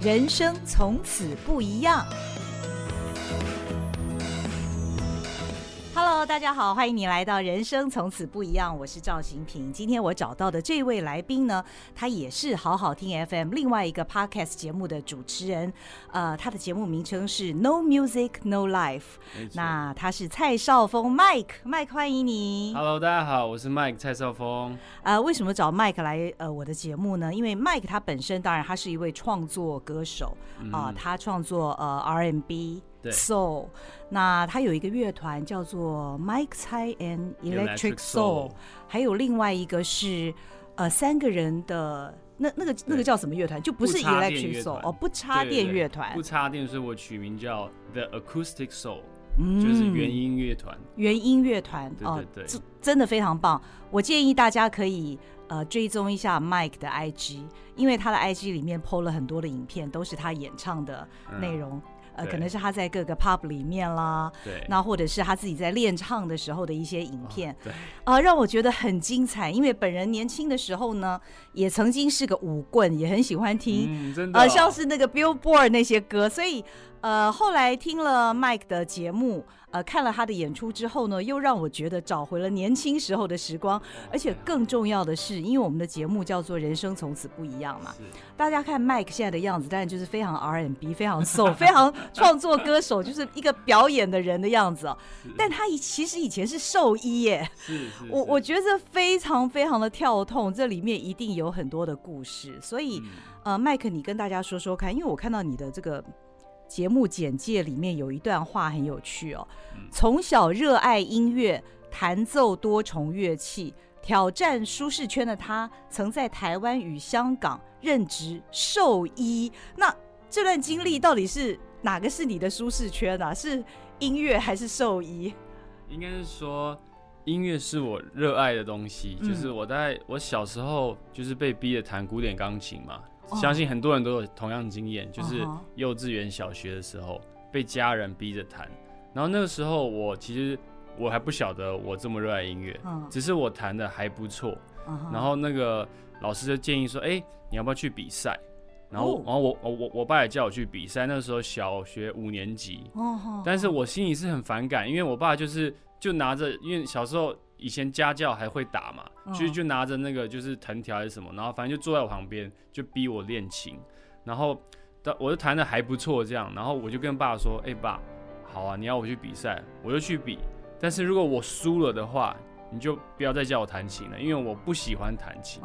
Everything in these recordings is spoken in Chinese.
人生从此不一样。大家好，欢迎你来到《人生从此不一样》，我是赵心屏。今天我找到的这位来宾呢，他也是好好听 FM 另外一个 Podcast 节目的主持人。呃，他的节目名称是 No Music No Life。那他是蔡少峰 Mike，Mike 欢迎你。Hello，大家好，我是 Mike 蔡少峰。呃，为什么找 Mike 来呃我的节目呢？因为 Mike 他本身当然他是一位创作歌手啊、呃，他创作呃 R&B。对 Soul，那他有一个乐团叫做 Mike Tsai and Electric Soul，还有另外一个是呃三个人的那那个那个叫什么乐团？就不是 Electric Soul 哦，不插电乐团。不插电，所以我取名叫 The Acoustic Soul，嗯，就是原音乐团。原音乐团哦，对，真的非常棒。我建议大家可以呃追踪一下 Mike 的 IG，因为他的 IG 里面 PO 了很多的影片，都是他演唱的内容。嗯呃，可能是他在各个 pub 里面啦，对，那或者是他自己在练唱的时候的一些影片，哦、对，啊、呃，让我觉得很精彩。因为本人年轻的时候呢，也曾经是个舞棍，也很喜欢听，嗯，真的、哦，呃，像是那个 Billboard 那些歌，所以，呃，后来听了 Mike 的节目。呃，看了他的演出之后呢，又让我觉得找回了年轻时候的时光，而且更重要的是，因为我们的节目叫做《人生从此不一样》嘛，大家看 Mike 现在的样子，当然就是非常 R&B，非常 Soul，非常创作歌手，就是一个表演的人的样子哦。但他以其实以前是兽医耶，我我觉得非常非常的跳痛，这里面一定有很多的故事，所以呃，Mike 你跟大家说说看，因为我看到你的这个。节目简介里面有一段话很有趣哦。从小热爱音乐，弹奏多重乐器，挑战舒适圈的他，曾在台湾与香港任职兽医。那这段经历到底是哪个是你的舒适圈啊？是音乐还是兽医？应该是说音乐是我热爱的东西。就是我在我小时候就是被逼着弹古典钢琴嘛。相信很多人都有同样的经验，就是幼稚园、小学的时候被家人逼着弹，然后那个时候我其实我还不晓得我这么热爱音乐，只是我弹的还不错，然后那个老师就建议说，哎，你要不要去比赛？然后，然后我我我爸也叫我去比赛，那个时候小学五年级，但是我心里是很反感，因为我爸就是就拿着，因为小时候。以前家教还会打嘛，其实就拿着那个就是藤条还是什么，然后反正就坐在我旁边就逼我练琴，然后我就弹的还不错这样，然后我就跟爸说，哎、欸、爸，好啊，你要我去比赛，我就去比，但是如果我输了的话，你就不要再叫我弹琴了，因为我不喜欢弹琴。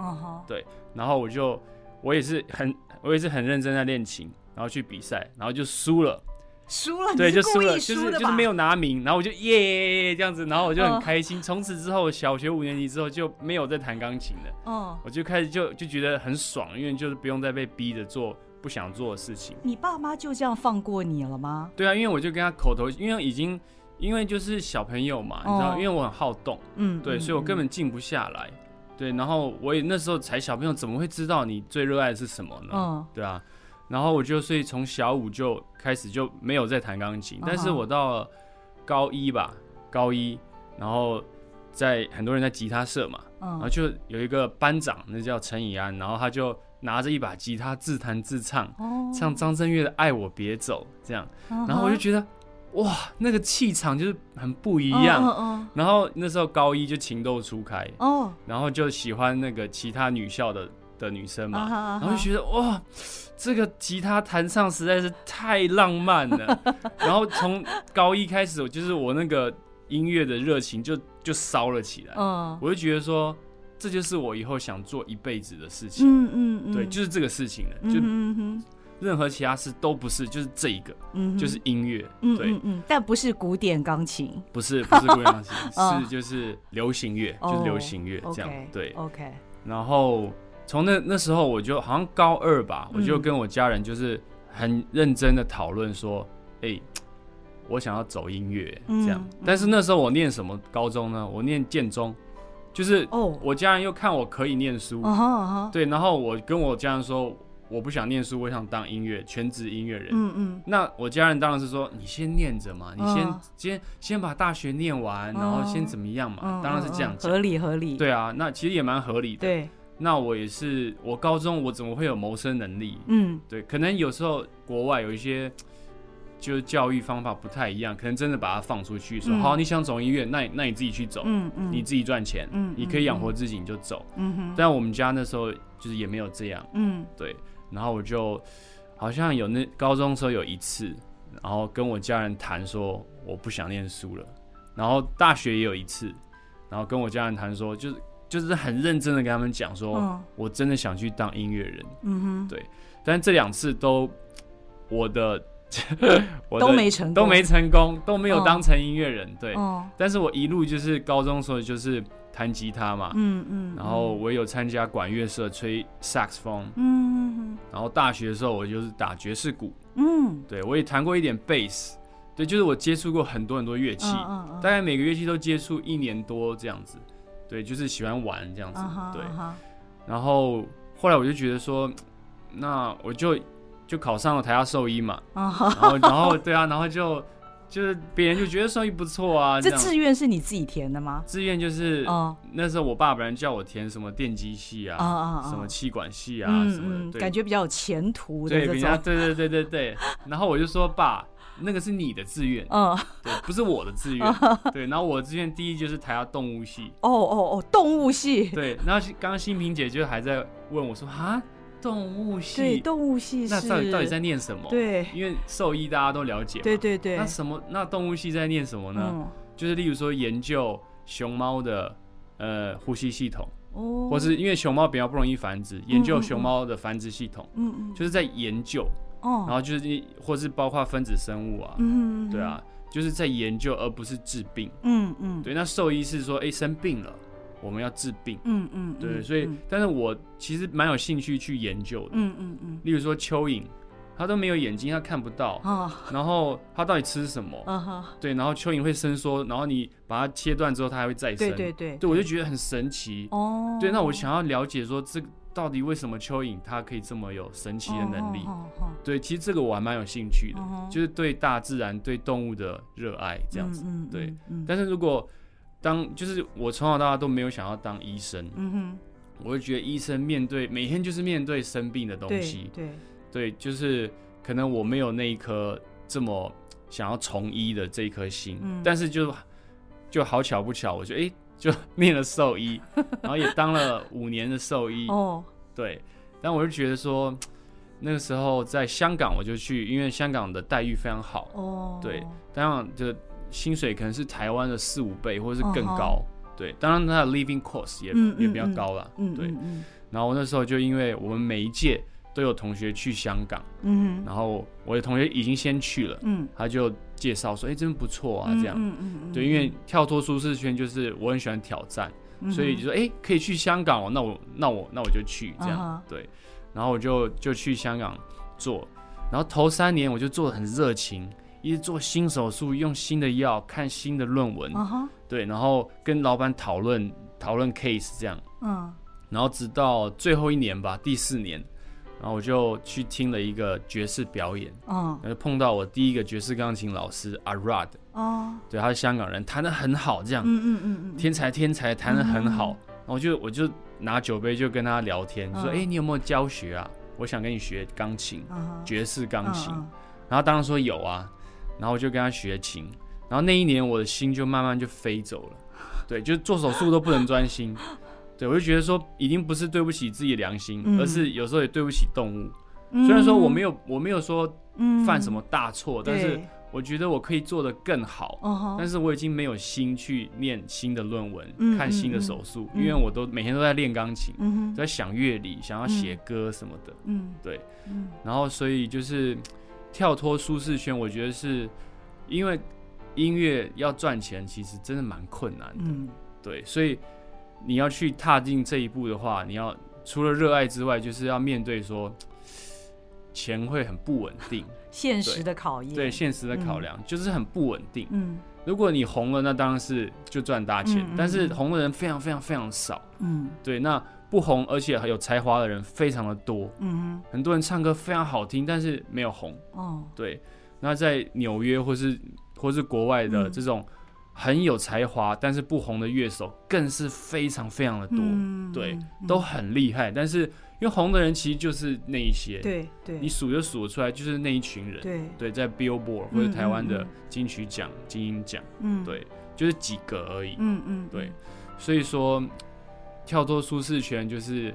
对，然后我就我也是很我也是很认真在练琴，然后去比赛，然后就输了。输了，对，就输了，就是就是没有拿名，然后我就耶这样子，然后我就很开心。从此之后，小学五年级之后就没有再弹钢琴了。嗯，我就开始就就觉得很爽，因为就是不用再被逼着做不想做的事情。你爸妈就这样放过你了吗？对啊，因为我就跟他口头，因为已经因为就是小朋友嘛，你知道，因为我很好动，嗯，对，所以我根本静不下来。对，然后我也那时候才小朋友，怎么会知道你最热爱的是什么呢？嗯，对啊。然后我就所以从小五就开始就没有再弹钢琴，但是我到了高一吧，高一，然后在很多人在吉他社嘛，然后就有一个班长，那叫陈以安，然后他就拿着一把吉他自弹自唱，唱张震岳的《爱我别走》这样，然后我就觉得哇，那个气场就是很不一样。然后那时候高一就情窦初开，然后就喜欢那个其他女校的。的女生嘛，然后就觉得哇，这个吉他弹唱实在是太浪漫了。然后从高一开始，我就是我那个音乐的热情就就烧了起来。嗯，我就觉得说，这就是我以后想做一辈子的事情。嗯嗯嗯，对，就是这个事情了。就任何其他事都不是，就是这一个，就是音乐。对，嗯嗯，但不是古典钢琴，不是不是古典钢琴，是就是流行乐，就是流行乐这样。对，OK，然后。从那那时候，我就好像高二吧，我就跟我家人就是很认真的讨论说，哎、我想要走音乐这样。嗯、但是那时候我念什么高中呢？我念建中，就是哦我家人又看我可以念书，哦、对，然后我跟我家人说我不想念书，我想当音乐全职音乐人。嗯嗯。那我家人当然是说你先念着嘛，你先、哦、先先把大学念完，然后先怎么样嘛？哦、当然是这样子。合理合理。对啊，那其实也蛮合理的。对。那我也是，我高中我怎么会有谋生能力？嗯，对，可能有时候国外有一些就是教育方法不太一样，可能真的把它放出去说，嗯、好，你想走医院，那那你自己去走，嗯嗯，你自己赚钱，嗯，你可以养活自己，你就走，嗯哼。但我们家那时候就是也没有这样，嗯，对。然后我就好像有那高中时候有一次，然后跟我家人谈说我不想念书了，然后大学也有一次，然后跟我家人谈说就是。就是很认真的跟他们讲说，我真的想去当音乐人。嗯哼，对。但这两次都，我的，都没成功，都没成功，都没有当成音乐人。对。但是我一路就是高中时候就是弹吉他嘛。嗯嗯。然后我有参加管乐社吹萨克斯风。嗯。然后大学的时候我就是打爵士鼓。嗯。对，我也弹过一点贝斯。对，就是我接触过很多很多乐器，大概每个乐器都接触一年多这样子。对，就是喜欢玩这样子，uh huh, 对。Uh huh. 然后后来我就觉得说，那我就就考上了台大兽医嘛。Uh huh. 然后，然后对啊，然后就就是别人就觉得兽医不错啊。这志愿是你自己填的吗？志愿就是、uh huh. 那时候我爸本来叫我填什么电机系啊，uh. 什么气管系啊，uh. 什么对，感觉比较有前途的对，比较对对对对对。然后我就说爸。那个是你的志愿，嗯，对，不是我的志愿，对。然后我的志愿第一就是台大动物系，哦哦哦，动物系，对。然后刚刚新平姐就还在问我说，啊，动物系，对，动物系，那到底到底在念什么？对，因为兽医大家都了解，对对对。那什么？那动物系在念什么呢？就是例如说研究熊猫的呃呼吸系统，哦，或是因为熊猫比较不容易繁殖，研究熊猫的繁殖系统，嗯嗯，就是在研究。然后就是，或是包括分子生物啊，嗯，对啊，就是在研究，而不是治病，嗯嗯，对。那兽医是说，哎，生病了，我们要治病，嗯嗯，对。所以，但是我其实蛮有兴趣去研究的，嗯嗯嗯。例如说蚯蚓，它都没有眼睛，它看不到，然后它到底吃什么？对，然后蚯蚓会伸缩，然后你把它切断之后，它还会再生，对对对，对我就觉得很神奇，哦，对。那我想要了解说这个。到底为什么蚯蚓它可以这么有神奇的能力？Oh, oh, oh, oh. 对，其实这个我还蛮有兴趣的，oh, oh. 就是对大自然、对动物的热爱这样子。对，嗯、但是如果当就是我从小到大都没有想要当医生，嗯、哼我会觉得医生面对每天就是面对生病的东西，对，就是可能我没有那一颗这么想要从医的这一颗心，嗯、但是就就好巧不巧，我觉得哎。欸就 念了兽医，然后也当了五年的兽医。哦，对，但我就觉得说，那个时候在香港，我就去，因为香港的待遇非常好。哦，对，当然就薪水可能是台湾的四五倍，或者是更高。对，当然它的 living cost 也也比较高了。嗯，对。然后那时候就因为我们每一届都有同学去香港，嗯，然后我的同学已经先去了，嗯，他就。介绍说：“哎、欸，真不错啊，这样，嗯嗯嗯、对，因为跳脱舒适圈就是我很喜欢挑战，嗯、所以就说，哎、欸，可以去香港哦，那我那我那我就去这样，uh huh. 对，然后我就就去香港做，然后头三年我就做的很热情，一直做新手术，用新的药，看新的论文，uh huh. 对，然后跟老板讨论讨论 case 这样，嗯、uh，huh. 然后直到最后一年吧，第四年。”然后我就去听了一个爵士表演，嗯，然后碰到我第一个爵士钢琴老师阿 Rod，哦，对，他是香港人，弹得很好，这样，嗯嗯嗯嗯，天才天才，弹得很好。然后我就我就拿酒杯就跟他聊天，说，哎，你有没有教学啊？我想跟你学钢琴，爵士钢琴。然后当然说有啊，然后我就跟他学琴。然后那一年我的心就慢慢就飞走了，对，就做手术都不能专心。对，我就觉得说，已经不是对不起自己的良心，嗯、而是有时候也对不起动物。嗯、虽然说我没有，我没有说犯什么大错，嗯、但是我觉得我可以做得更好。但是我已经没有心去念新的论文，嗯、看新的手术，嗯、因为我都每天都在练钢琴，嗯、在想乐理，想要写歌什么的。嗯，对。嗯、然后所以就是跳脱舒适圈，我觉得是因为音乐要赚钱，其实真的蛮困难的。嗯、对，所以。你要去踏进这一步的话，你要除了热爱之外，就是要面对说钱会很不稳定，现实的考验。对，现实的考量就是很不稳定。嗯，如果你红了，那当然是就赚大钱。但是红的人非常非常非常少。嗯，对，那不红而且很有才华的人非常的多。嗯，很多人唱歌非常好听，但是没有红。哦，对，那在纽约或是或是国外的这种。很有才华但是不红的乐手更是非常非常的多，嗯、对，都很厉害。但是因为红的人其实就是那一些，对对，你数就数得出来就是那一群人，对。对，在 Billboard 或者台湾的金曲奖、嗯、金音奖，嗯，对，就是几个而已，嗯嗯，对，所以说跳脱舒适圈就是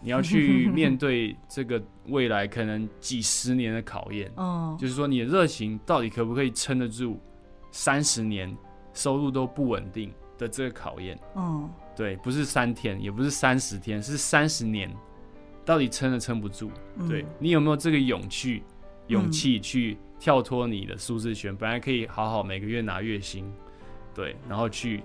你要去 面对这个未来可能几十年的考验，嗯，就是说你的热情到底可不可以撑得住三十年？收入都不稳定的这个考验，嗯，对，不是三天，也不是三十天，是三十年，到底撑得撑不住？嗯、对，你有没有这个勇气，勇气去跳脱你的舒适圈？嗯、本来可以好好每个月拿月薪，对，然后去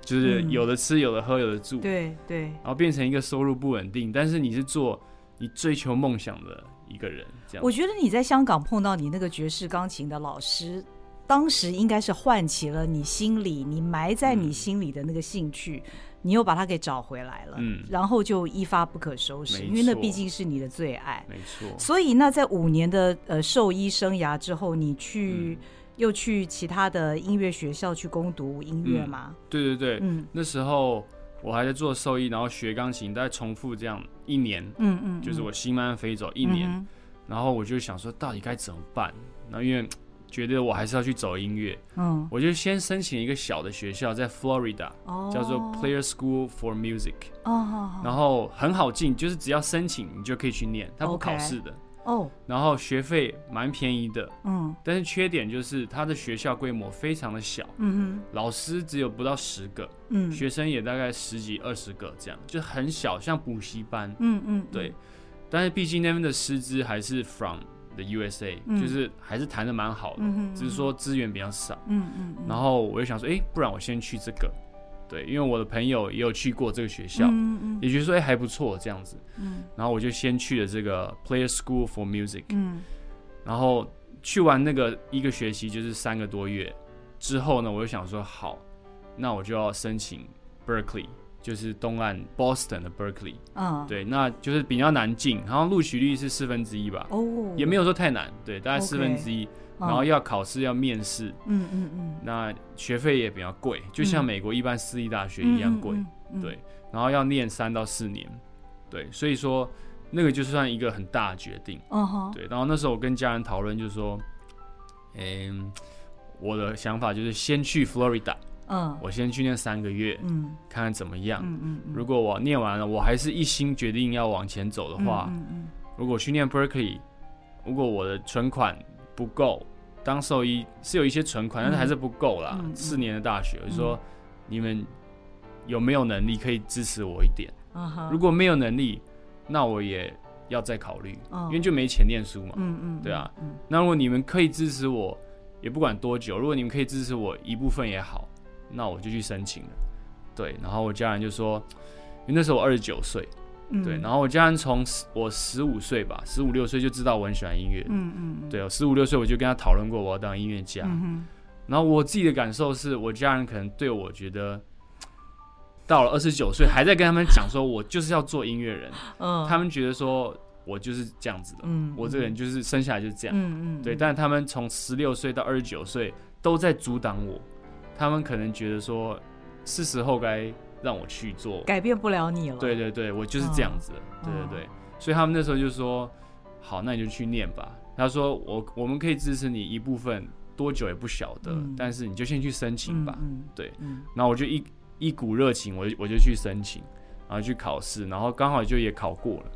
就是有的吃，有的喝，有的住，对对，然后变成一个收入不稳定，但是你是做你追求梦想的一个人，这样。我觉得你在香港碰到你那个爵士钢琴的老师。当时应该是唤起了你心里，你埋在你心里的那个兴趣，嗯、你又把它给找回来了，嗯，然后就一发不可收拾，因为那毕竟是你的最爱，没错。所以那在五年的呃兽医生涯之后，你去、嗯、又去其他的音乐学校去攻读音乐吗、嗯？对对对，嗯，那时候我还在做兽医，然后学钢琴，大概重复这样一年，嗯嗯，就是我心慢慢飞走一年，嗯、然后我就想说，到底该怎么办？然后因为觉得我还是要去走音乐，嗯，我就先申请一个小的学校，在 Florida，哦，叫做 Player School for Music，哦，然后很好进，就是只要申请你就可以去念，它不考试的，哦，然后学费蛮便宜的，嗯，但是缺点就是它的学校规模非常的小，嗯哼，老师只有不到十个，嗯，学生也大概十几二十个这样，就很小，像补习班，嗯嗯，对，但是毕竟那边的师资还是 from。的 USA、嗯、就是还是谈的蛮好的，嗯、只是说资源比较少。嗯嗯，然后我就想说，哎、欸，不然我先去这个，对，因为我的朋友也有去过这个学校，嗯嗯，也觉得说，哎、欸，还不错这样子。嗯，然后我就先去了这个 Player School for Music。嗯，然后去完那个一个学期就是三个多月之后呢，我就想说，好，那我就要申请 Berkeley。就是东岸 Boston 的 Berkeley，嗯，对，那就是比较难进，然后录取率是四分之一吧，哦，也没有说太难，对，大概四分之一，然后要考试要面试，嗯嗯嗯，那学费也比较贵，就像美国一般私立大学一样贵，对，然后要念三到四年，对，所以说那个就算一个很大的决定，嗯对，然后那时候我跟家人讨论，就是说，嗯，我的想法就是先去 Florida。嗯，我先去念三个月，嗯，看看怎么样。嗯嗯，如果我念完了，我还是一心决定要往前走的话，嗯嗯，如果去念 Berkeley，如果我的存款不够，当兽医是有一些存款，但是还是不够啦。四年的大学，我就说你们有没有能力可以支持我一点？如果没有能力，那我也要再考虑，因为就没钱念书嘛。嗯嗯，对啊。那如果你们可以支持我，也不管多久，如果你们可以支持我一部分也好。那我就去申请了，对，然后我家人就说，因为那时候我二十九岁，嗯、对，然后我家人从我十五岁吧，十五六岁就知道我很喜欢音乐，嗯嗯，对，我十五六岁我就跟他讨论过我要当音乐家，嗯、然后我自己的感受是我家人可能对我觉得，到了二十九岁还在跟他们讲说我就是要做音乐人，嗯，他们觉得说我就是这样子的，嗯，我这个人就是生下来就是这样，嗯嗯，对，但是他们从十六岁到二十九岁都在阻挡我。他们可能觉得说，是时候该让我去做，改变不了你了。对对对，我就是这样子。哦、对对对，所以他们那时候就说，好，那你就去念吧。他说，我我们可以支持你一部分，多久也不晓得，嗯、但是你就先去申请吧。嗯、对，然后我就一一股热情，我就我就去申请，然后去考试，然后刚好就也考过了，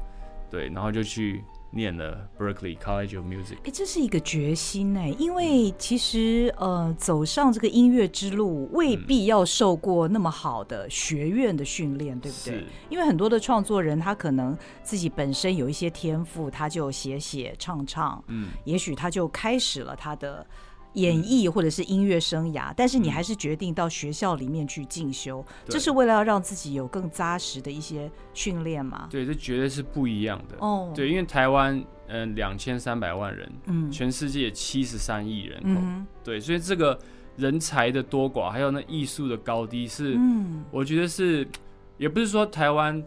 对，然后就去。念了 Berkeley College of Music，哎，这是一个决心哎，因为其实呃，走上这个音乐之路未必要受过那么好的学院的训练，嗯、对不对？因为很多的创作人他可能自己本身有一些天赋，他就写写唱唱，嗯，也许他就开始了他的。演艺或者是音乐生涯，但是你还是决定到学校里面去进修，这是为了要让自己有更扎实的一些训练嘛？对，这绝对是不一样的哦。对，因为台湾嗯两千三百万人，嗯，全世界七十三亿人口，嗯，对，所以这个人才的多寡，还有那艺术的高低是，嗯，我觉得是，也不是说台湾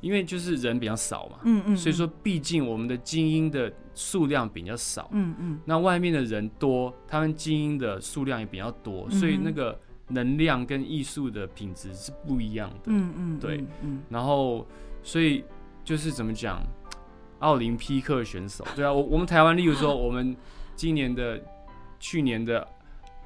因为就是人比较少嘛，嗯嗯，所以说毕竟我们的精英的数量比较少，嗯嗯，那外面的人多，他们精英的数量也比较多，所以那个能量跟艺术的品质是不一样的，嗯嗯，对，嗯，然后所以就是怎么讲，奥林匹克选手，对啊，我我们台湾，例如说我们今年的、去年的。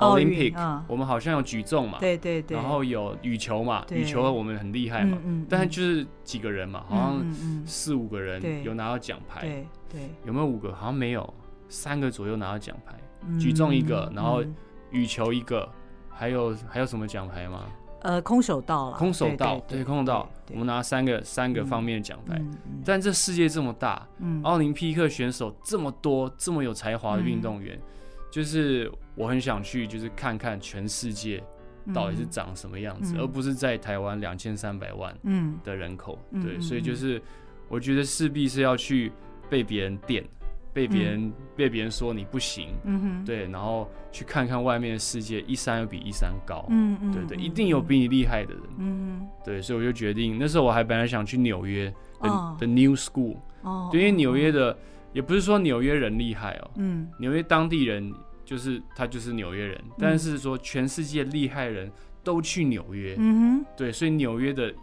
Olympic，我们好像有举重嘛，对对对，然后有羽球嘛，羽球我们很厉害嘛，嗯但就是几个人嘛，好像四五个人有拿到奖牌，对对，有没有五个？好像没有，三个左右拿到奖牌，举重一个，然后羽球一个，还有还有什么奖牌吗？呃，空手道了，空手道，对，空手道，我们拿三个三个方面的奖牌，但这世界这么大，奥林匹克选手这么多，这么有才华的运动员。就是我很想去，就是看看全世界到底是长什么样子，嗯、而不是在台湾两千三百万的人口。嗯、对，所以就是我觉得势必是要去被别人电，被别人、嗯、被别人说你不行。嗯，对，然后去看看外面的世界，一山又比一山高。嗯嗯，对对，一定有比你厉害的人。嗯对，所以我就决定，那时候我还本来想去纽约的、New School。哦，对，因为纽约的。也不是说纽约人厉害哦，嗯，纽约当地人就是他就是纽约人，但是说全世界厉害人都去纽约，嗯哼，对，所以纽约的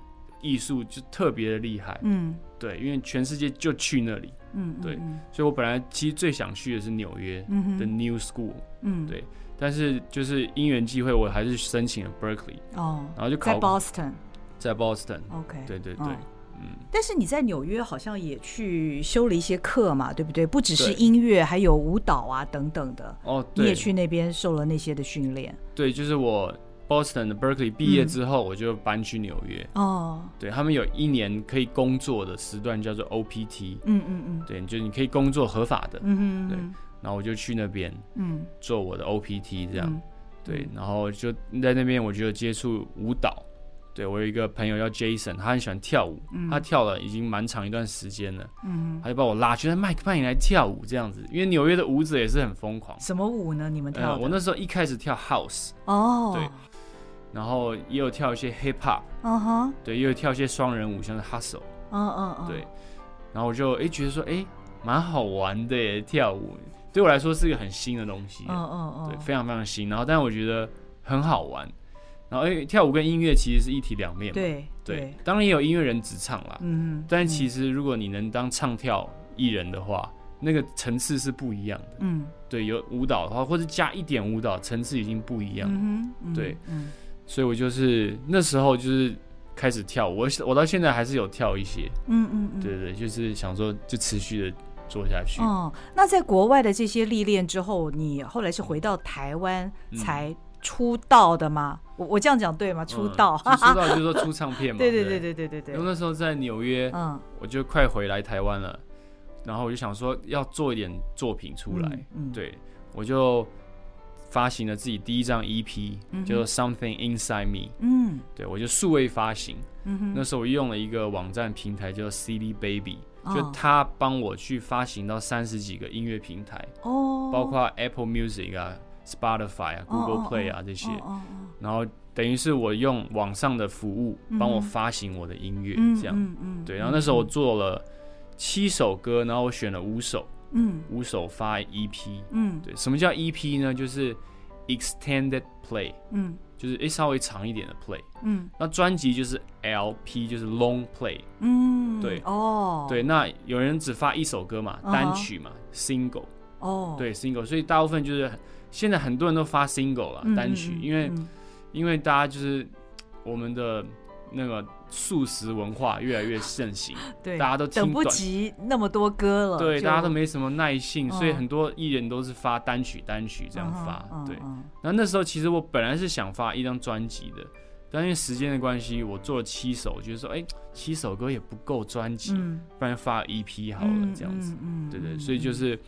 艺术就特别的厉害，嗯，对，因为全世界就去那里，嗯，对，所以我本来其实最想去的是纽约的 New School，嗯，对，但是就是因缘际会，我还是申请了 Berkeley，哦，然后就考在 Boston，在 Boston，OK，对对对。嗯，但是你在纽约好像也去修了一些课嘛，对不对？不只是音乐，还有舞蹈啊等等的。哦，对，你也去那边受了那些的训练。对，就是我 Boston 的 Berkeley 毕业之后，我就搬去纽约。哦、嗯，对他们有一年可以工作的时段叫做 OPT。嗯嗯嗯，对，就你可以工作合法的。嗯嗯对，然后我就去那边，嗯，做我的 OPT 这样。嗯、对，然后就在那边，我就接触舞蹈。对，我有一个朋友叫 Jason，他很喜欢跳舞，嗯、他跳了已经蛮长一段时间了，嗯、他就把我拉去，麦克，派你来跳舞这样子，因为纽约的舞者也是很疯狂。什么舞呢？你们跳、呃？我那时候一开始跳 House，哦，对，然后也有跳一些 Hip Hop，嗯哼，对，也有跳一些双人舞，像是 Hustle，嗯嗯嗯，对，然后我就哎觉得说哎蛮好玩的耶，跳舞。对我来说是一个很新的东西，嗯嗯嗯，对，非常非常新，然后但是我觉得很好玩。然后，因为跳舞跟音乐其实是一体两面嘛。对对，当然也有音乐人只唱啦。嗯，但其实如果你能当唱跳艺人的话，那个层次是不一样的。嗯，对，有舞蹈的话，或者加一点舞蹈，层次已经不一样。嗯对，嗯，所以我就是那时候就是开始跳舞，我我到现在还是有跳一些。嗯嗯对对，就是想说就持续的做下去。哦，那在国外的这些历练之后，你后来是回到台湾才出道的吗？我我这样讲对吗？出道，出道就是说出唱片嘛。对对对对对对对。因为那时候在纽约，嗯，我就快回来台湾了，然后我就想说要做一点作品出来，对，我就发行了自己第一张 EP，叫做 Something Inside Me，嗯，对，我就数位发行，嗯，那时候我用了一个网站平台叫 CD Baby，就他帮我去发行到三十几个音乐平台，哦，包括 Apple Music 啊。Spotify 啊，Google Play 啊这些，然后等于是我用网上的服务帮我发行我的音乐，这样，对。然后那时候我做了七首歌，然后我选了五首，五首发 EP，嗯。对。什么叫 EP 呢？就是 Extended Play，就是诶稍微长一点的 Play，嗯。那专辑就是 LP，就是 Long Play，嗯对，哦，对。那有人只发一首歌嘛，单曲嘛，Single，哦，对，Single，所以大部分就是。现在很多人都发 single 了单曲，因为因为大家就是我们的那个素食文化越来越盛行，对，大家都等不及那么多歌了，对，大家都没什么耐性，所以很多艺人都是发单曲单曲这样发，对。然后那时候其实我本来是想发一张专辑的，但因为时间的关系，我做了七首，就是说，哎，七首歌也不够专辑，不然发 EP 好了这样子，对对，所以就是。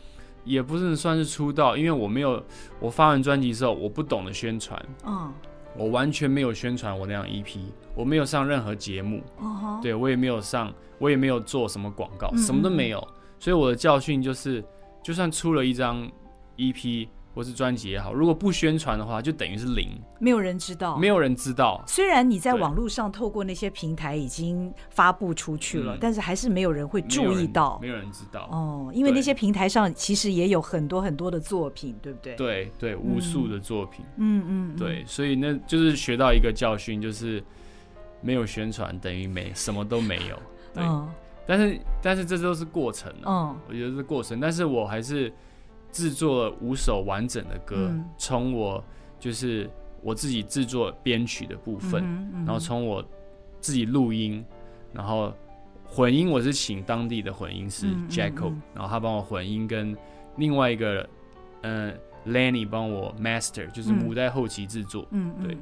也不是算是出道，因为我没有我发完专辑之后，我不懂得宣传，嗯，我完全没有宣传我那张 EP，我没有上任何节目，哦、对我也没有上，我也没有做什么广告，嗯、什么都没有，所以我的教训就是，就算出了一张 EP，或是专辑也好，如果不宣传的话，就等于是零，没有人知道，没有人知道。虽然你在网络上透过那些平台已经发布出去了，但是还是没有人会注意到，没有人知道。哦，因为那些平台上其实也有很多很多的作品，对不对？对对，无数的作品，嗯嗯，对，所以那就是学到一个教训，就是没有宣传等于没什么都没有，对。但是但是这都是过程，嗯，我觉得是过程，但是我还是。制作了五首完整的歌，从、嗯、我就是我自己制作编曲的部分，嗯嗯、然后从我自己录音，然后混音我是请当地的混音师 Jacko，、嗯、然后他帮我混音，跟另外一个嗯、呃、Lenny 帮我 master，就是母带后期制作，嗯，对。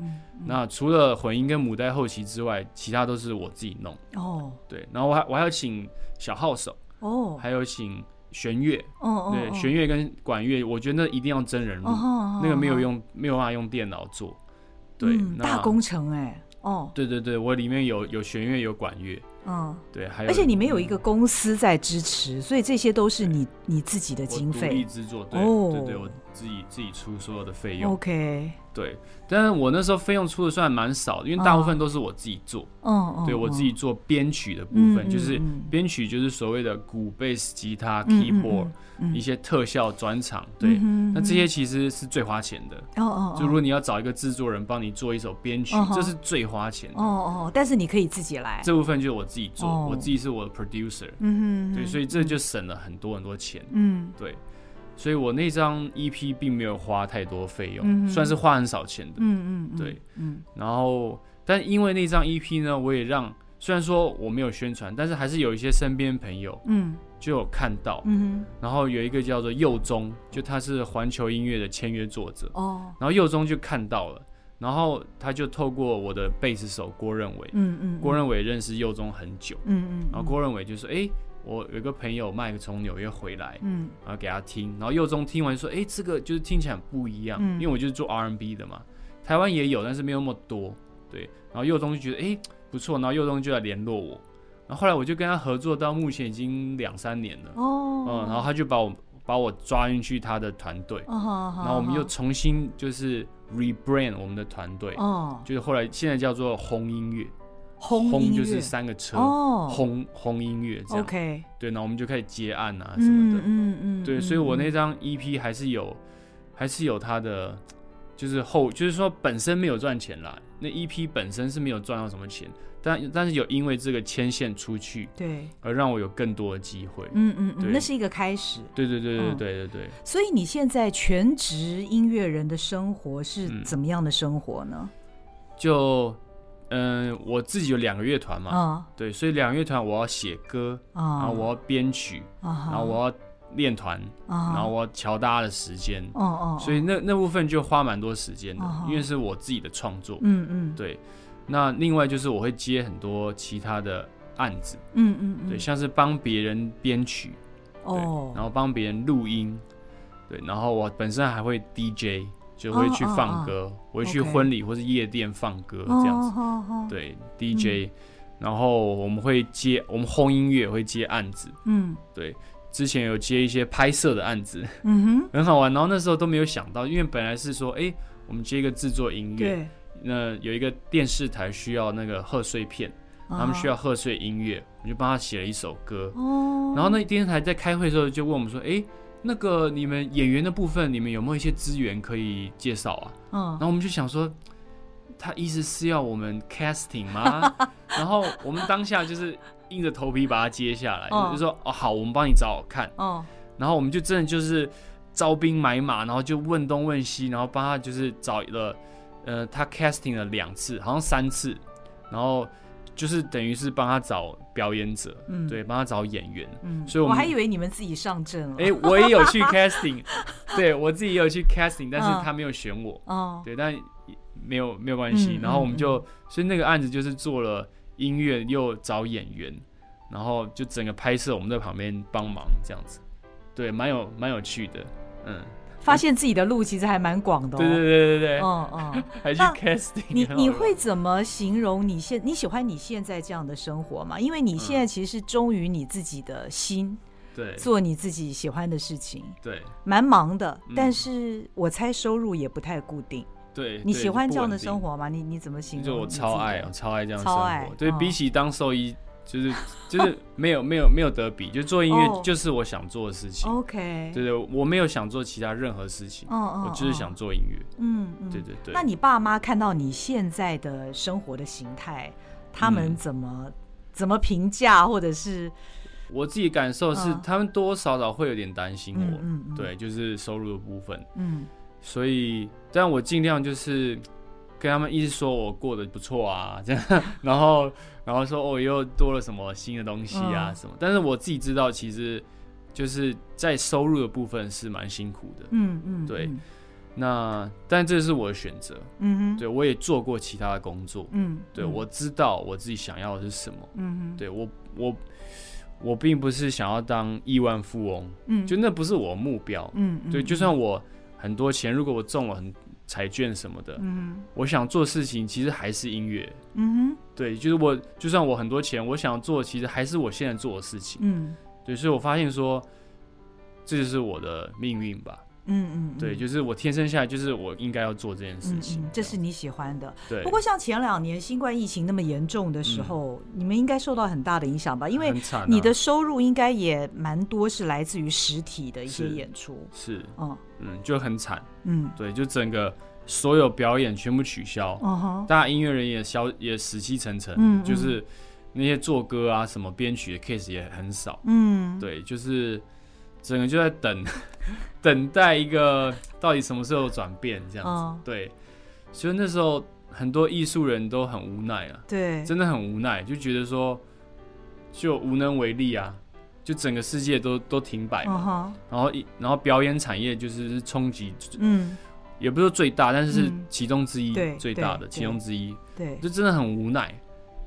那除了混音跟母带后期之外，其他都是我自己弄。哦，对。然后我还我还要请小号手，哦，还有请。弦乐，哦，对，弦乐跟管乐，我觉得那一定要真人录，那个没有用，没有办法用电脑做，对，大工程哎，哦，对对对，我里面有有弦乐有管乐，嗯，对，还有，而且你没有一个公司在支持，所以这些都是你你自己的经费，独立制作，对对对，我自己自己出所有的费用，OK。对，但是我那时候费用出的算蛮少的，因为大部分都是我自己做。嗯，对我自己做编曲的部分，就是编曲就是所谓的鼓、贝斯、吉他、keyboard，一些特效转场。对，那这些其实是最花钱的。哦哦，就如果你要找一个制作人帮你做一首编曲，这是最花钱的。哦哦，但是你可以自己来。这部分就是我自己做，我自己是我的 producer。嗯嗯，对，所以这就省了很多很多钱。嗯，对。所以我那张 EP 并没有花太多费用，嗯、算是花很少钱的。嗯嗯，对，嗯。然后，但因为那张 EP 呢，我也让虽然说我没有宣传，但是还是有一些身边朋友，嗯，就有看到。嗯哼然后有一个叫做佑宗，就他是环球音乐的签约作者。哦。然后佑宗就看到了，然后他就透过我的贝斯手郭任伟，嗯嗯，郭任伟认识佑宗很久，嗯嗯，然后郭任伟就说，哎、欸。我有一个朋友麦克从纽约回来，嗯，然后给他听，然后佑宗听完说，哎、欸，这个就是听起来很不一样，嗯、因为我就是做 R&B 的嘛，台湾也有，但是没有那么多，对。然后佑宗就觉得，哎、欸，不错，然后佑宗就来联络我，然后后来我就跟他合作到目前已经两三年了，哦，嗯，然后他就把我把我抓进去他的团队，哦、然后我们又重新就是 rebrand 我们的团队，哦，就是后来现在叫做红音乐。轰就是三个车，轰轰音乐这样，OK，对，然后我们就开始接案啊什么的，嗯嗯，对，所以我那张 EP 还是有，还是有它的，就是后，就是说本身没有赚钱啦，那 EP 本身是没有赚到什么钱，但但是有因为这个牵线出去，对，而让我有更多的机会，嗯嗯嗯，那是一个开始，对对对对对对对。所以你现在全职音乐人的生活是怎么样的生活呢？就。嗯，我自己有两个乐团嘛，哦、对，所以两个乐团我要写歌，哦、然后我要编曲，哦、然后我要练团，哦、然后我要乔大家的时间，哦哦、所以那那部分就花蛮多时间的，哦、因为是我自己的创作，嗯嗯，对。那另外就是我会接很多其他的案子，嗯嗯，嗯。对，像是帮别人编曲，对，哦、然后帮别人录音，对，然后我本身还会 DJ。就会去放歌，我会去婚礼或是夜店放歌这样子。对，DJ，然后我们会接我们轰音乐会接案子。嗯，对，之前有接一些拍摄的案子，嗯哼，很好玩。然后那时候都没有想到，因为本来是说，哎，我们接一个制作音乐，那有一个电视台需要那个贺岁片，他们需要贺岁音乐，我就帮他写了一首歌。哦，然后那电视台在开会的时候就问我们说，哎。那个你们演员的部分，你们有没有一些资源可以介绍啊？嗯，然后我们就想说，他意思是要我们 casting 吗？然后我们当下就是硬着头皮把它接下来，嗯、就说哦好，我们帮你找看。嗯，然后我们就真的就是招兵买马，然后就问东问西，然后帮他就是找了，呃，他 casting 了两次，好像三次，然后。就是等于是帮他找表演者，嗯，对，帮他找演员，嗯，所以我，我还以为你们自己上阵了，哎，我也有去 casting，对我自己也有去 casting，但是他没有选我，哦，对，但没有没有关系，然后我们就，所以那个案子就是做了音乐又找演员，然后就整个拍摄我们在旁边帮忙这样子，对，蛮有蛮有趣的，嗯。发现自己的路其实还蛮广的，哦，对对对对对，嗯嗯，还去 casting。你你会怎么形容你现你喜欢你现在这样的生活吗？因为你现在其实是忠于你自己的心，对，做你自己喜欢的事情，对，蛮忙的，但是我猜收入也不太固定。对，你喜欢这样的生活吗？你你怎么形容？就我超爱，我超爱这样的生活。对，比起当兽医，就是就是没有没有没有得比，就做音乐就是我想做的事情。OK，对对，我没有想做其他任何事情，我就是想做音乐。嗯嗯，对对对。那你爸妈看到你现在的生活的形态，他们怎么怎么评价，或者是？我自己感受是，他们多多少少会有点担心我。对，就是收入的部分。嗯。所以，但我尽量就是跟他们一直说我过得不错啊，这样，然后，然后说哦，又多了什么新的东西啊什么。但是我自己知道，其实就是在收入的部分是蛮辛苦的。嗯嗯，对。那但这是我的选择。嗯哼，对，我也做过其他的工作。嗯，对，我知道我自己想要的是什么。嗯哼，对我我我并不是想要当亿万富翁。嗯，就那不是我的目标。嗯，对，就算我。很多钱，如果我中了很彩券什么的，嗯，我想做事情其实还是音乐，嗯哼，对，就是我就算我很多钱，我想做其实还是我现在做的事情，嗯，对，所以我发现说，这就是我的命运吧。嗯嗯，对，就是我天生下来就是我应该要做这件事情，这是你喜欢的。对。不过像前两年新冠疫情那么严重的时候，你们应该受到很大的影响吧？因为你的收入应该也蛮多，是来自于实体的一些演出。是。嗯嗯，就很惨。嗯，对，就整个所有表演全部取消。大家音乐人也消也死气沉沉。嗯。就是那些做歌啊什么编曲的 case 也很少。嗯。对，就是。整个就在等，等待一个到底什么时候转变这样子，哦、对，所以那时候很多艺术人都很无奈啊，对，真的很无奈，就觉得说就无能为力啊，就整个世界都都停摆嘛，哦、然后一然后表演产业就是冲击，嗯，也不是说最大，但是是其中之一，嗯、最大的其中之一，对，就真的很无奈。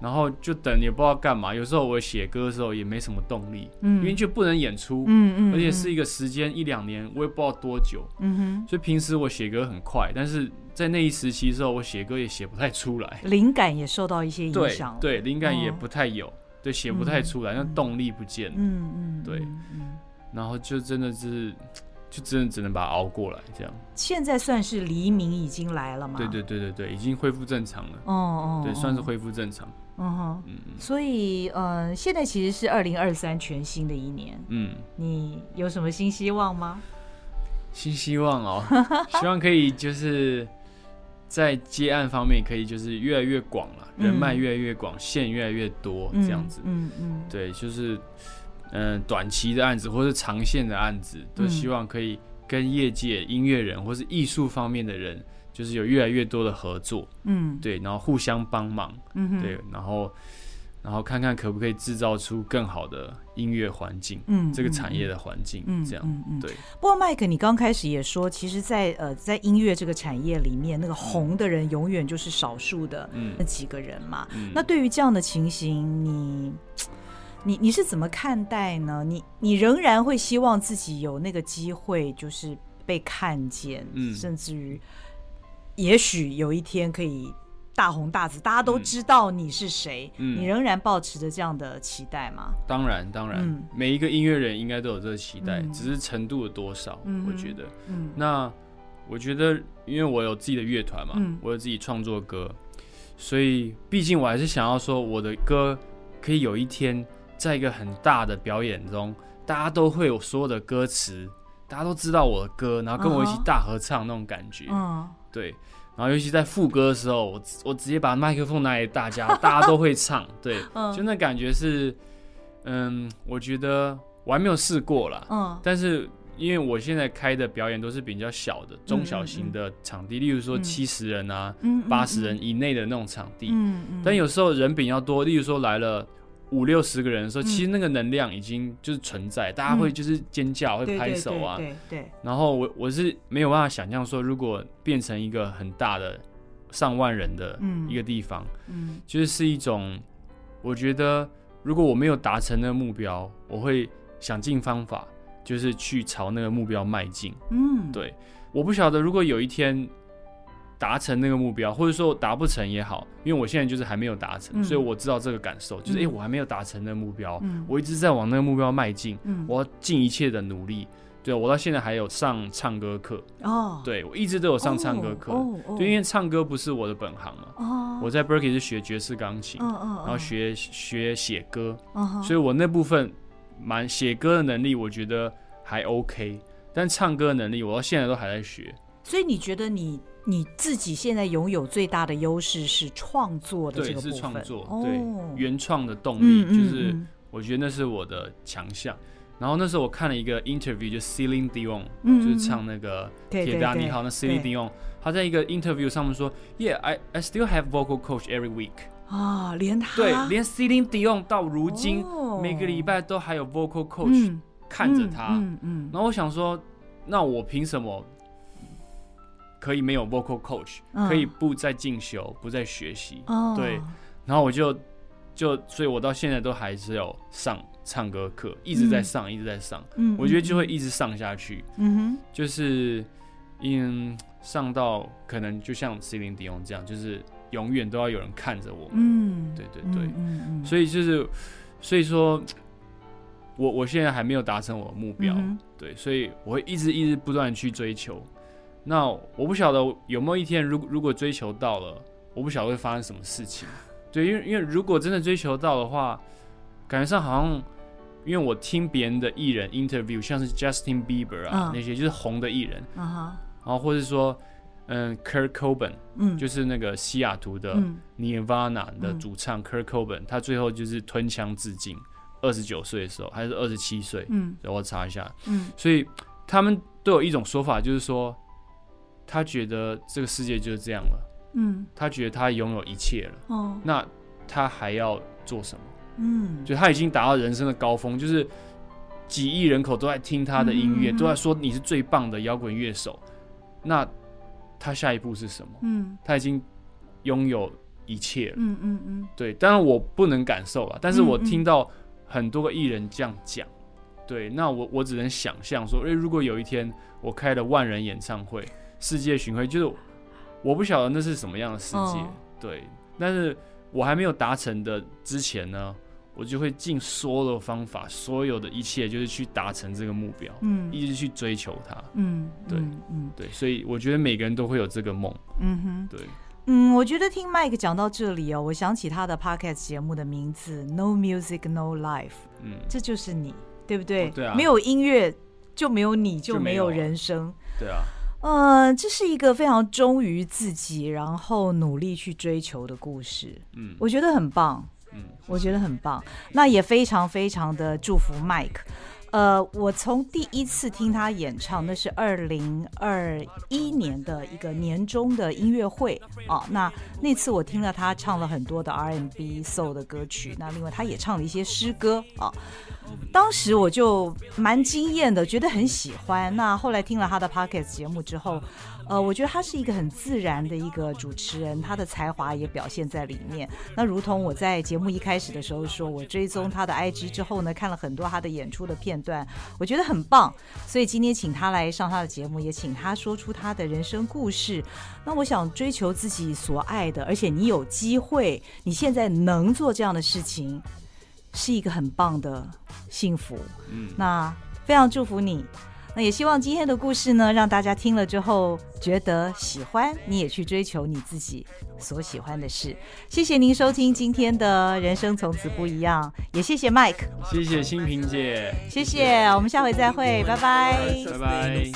然后就等也不知道干嘛，有时候我写歌的时候也没什么动力，嗯，因为就不能演出，嗯嗯，而且是一个时间一两年，我也不知道多久，嗯哼，所以平时我写歌很快，但是在那一时期的时候，我写歌也写不太出来，灵感也受到一些影响，对，灵感也不太有，对，写不太出来，那动力不见了，嗯嗯，对，然后就真的是。就真的只能把它熬过来，这样。现在算是黎明已经来了吗？对对对对对，已经恢复正常了。哦哦，对，算是恢复正常。嗯哼，嗯嗯。所以，呃，现在其实是二零二三全新的一年。嗯。你有什么新希望吗？新希望哦，希望可以就是在接案方面可以就是越来越广了，人脉越来越广，线越来越多，这样子。嗯嗯。对，就是。嗯，短期的案子或是长线的案子，都希望可以跟业界音乐人或是艺术方面的人，就是有越来越多的合作。嗯，对，然后互相帮忙。嗯，对，然后然后看看可不可以制造出更好的音乐环境。嗯，这个产业的环境。嗯，这样。嗯嗯。对。不过麦克，你刚开始也说，其实在，在呃，在音乐这个产业里面，那个红的人永远就是少数的那几个人嘛。嗯。那对于这样的情形，你？你你是怎么看待呢？你你仍然会希望自己有那个机会，就是被看见，嗯，甚至于，也许有一天可以大红大紫，大家都知道你是谁。嗯，你仍然保持着这样的期待吗？当然，当然，嗯，每一个音乐人应该都有这个期待，嗯，只是程度有多少。嗯，我觉得，嗯，那我觉得，因为我有自己的乐团嘛，嗯，我有自己创作歌，所以毕竟我还是想要说，我的歌可以有一天。在一个很大的表演中，大家都会有所有的歌词，大家都知道我的歌，然后跟我一起大合唱那种感觉。嗯，对。然后尤其在副歌的时候，我我直接把麦克风拿给大家，大家都会唱。对，就那感觉是，嗯，我觉得我还没有试过啦。嗯。但是因为我现在开的表演都是比较小的、中小型的场地，例如说七十人啊、八十人以内的那种场地。嗯嗯。但有时候人比较多，例如说来了。五六十个人的时候，其实那个能量已经就是存在，大家会就是尖叫，会拍手啊。对对。然后我我是没有办法想象说，如果变成一个很大的上万人的一个地方，嗯，就是是一种，我觉得如果我没有达成那个目标，我会想尽方法，就是去朝那个目标迈进。嗯，对。我不晓得如果有一天达成那个目标，或者说达不成也好，因为我现在就是还没有达成，嗯、所以我知道这个感受，就是哎、嗯。欸，我还没有达成那个目标，嗯、我一直在往那个目标迈进，嗯、我要尽一切的努力。对，我到现在还有上唱歌课。哦，对我一直都有上唱歌课，对、哦，哦、因为唱歌不是我的本行嘛，哦、我在 Berkeley 是学爵士钢琴，然后学学写歌，哦、所以我那部分蛮写歌的能力，我觉得还 OK，但唱歌的能力我到现在都还在学。所以你觉得你你自己现在拥有最大的优势是创作的这个部分？对，是创作，哦、对，原创的动力，嗯、就是我觉得那是我的强项。然后那时候我看了一个 interview，就 Celine Dion，就是唱那个《铁达尼号》那 Celine Dion，他在一个 interview 上面说，Yeah，I I still have vocal coach every week。啊，连他对，连 Celine Dion 到如今每个礼拜都还有 vocal coach 看着他。嗯嗯。然后我想说，那我凭什么？可以没有 vocal coach，、嗯、可以不再进修，不再学习，哦、对。然后我就就，所以我到现在都还是有上唱歌课，一直在上，嗯、一直在上。嗯，我觉得就会一直上下去。嗯哼，就是嗯上到可能就像 Celine Dion 这样，就是永远都要有人看着我们。嗯，对对对。嗯嗯嗯、所以就是，所以说。我我现在还没有达成我的目标，嗯、对，所以我会一直一直不断去追求。那我不晓得有没有一天，如果如果追求到了，我不晓得会发生什么事情。对，因为因为如果真的追求到的话，感觉上好像，因为我听别人的艺人 interview，像是 Justin Bieber 啊、哦、那些就是红的艺人，嗯、然后或者说嗯 Kurt Cobain，嗯，就是那个西雅图的 Nirvana 的主唱 Kurt Cobain，他最后就是吞枪自尽。二十九岁的时候，还是二十七岁？嗯，我查一下。嗯，所以他们都有一种说法，就是说，他觉得这个世界就是这样了。嗯，他觉得他拥有一切了。哦，那他还要做什么？嗯，就他已经达到人生的高峰，就是几亿人口都在听他的音乐，嗯、都在说你是最棒的摇滚乐手。那他下一步是什么？嗯，他已经拥有一切了。嗯嗯嗯，对，当然我不能感受了，但是我听到。很多个艺人这样讲，对，那我我只能想象说，诶、欸，如果有一天我开了万人演唱会、世界巡回，就是我不晓得那是什么样的世界，哦、对，但是我还没有达成的之前呢，我就会尽所有的方法，所有的一切，就是去达成这个目标，嗯，一直去追求它，嗯，对，嗯，嗯。对，所以我觉得每个人都会有这个梦，嗯哼，对。嗯，我觉得听 Mike 讲到这里哦，我想起他的 Podcast 节目的名字 No Music No Life，嗯，这就是你，对不对？哦、对啊，没有音乐就没有你，就没有人生。对啊，呃，这是一个非常忠于自己，然后努力去追求的故事。嗯，我觉得很棒。嗯，我觉得很棒。那也非常非常的祝福 Mike。呃，我从第一次听他演唱，那是二零二一年的一个年终的音乐会啊。那那次我听了他唱了很多的 R&B Soul 的歌曲，那另外他也唱了一些诗歌啊。当时我就蛮惊艳的，觉得很喜欢。那后来听了他的 Pockets 节目之后。呃，我觉得他是一个很自然的一个主持人，他的才华也表现在里面。那如同我在节目一开始的时候说，我追踪他的 IG 之后呢，看了很多他的演出的片段，我觉得很棒。所以今天请他来上他的节目，也请他说出他的人生故事。那我想追求自己所爱的，而且你有机会，你现在能做这样的事情，是一个很棒的幸福。嗯，那非常祝福你。那也希望今天的故事呢，让大家听了之后觉得喜欢，你也去追求你自己所喜欢的事，谢谢您收听今天的人生从此不一样，也谢谢 Mike，谢谢心平姐，谢谢，我们下回再会，拜拜，拜拜。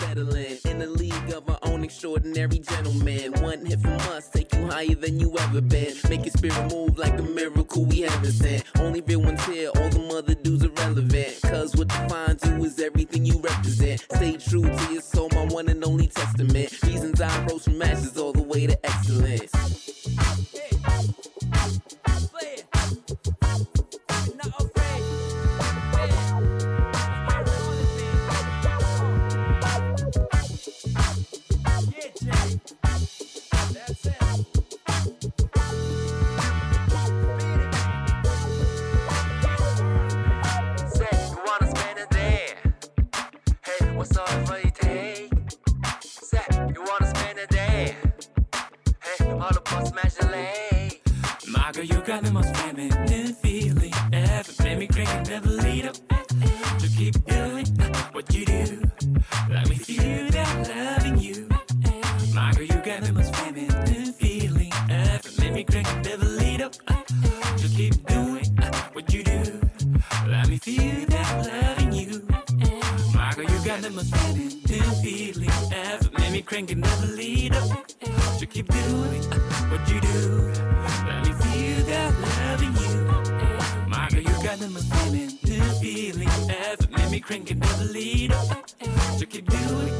than my feeling. This feeling ever made me crank and never lead up. So keep doing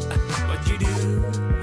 what you do.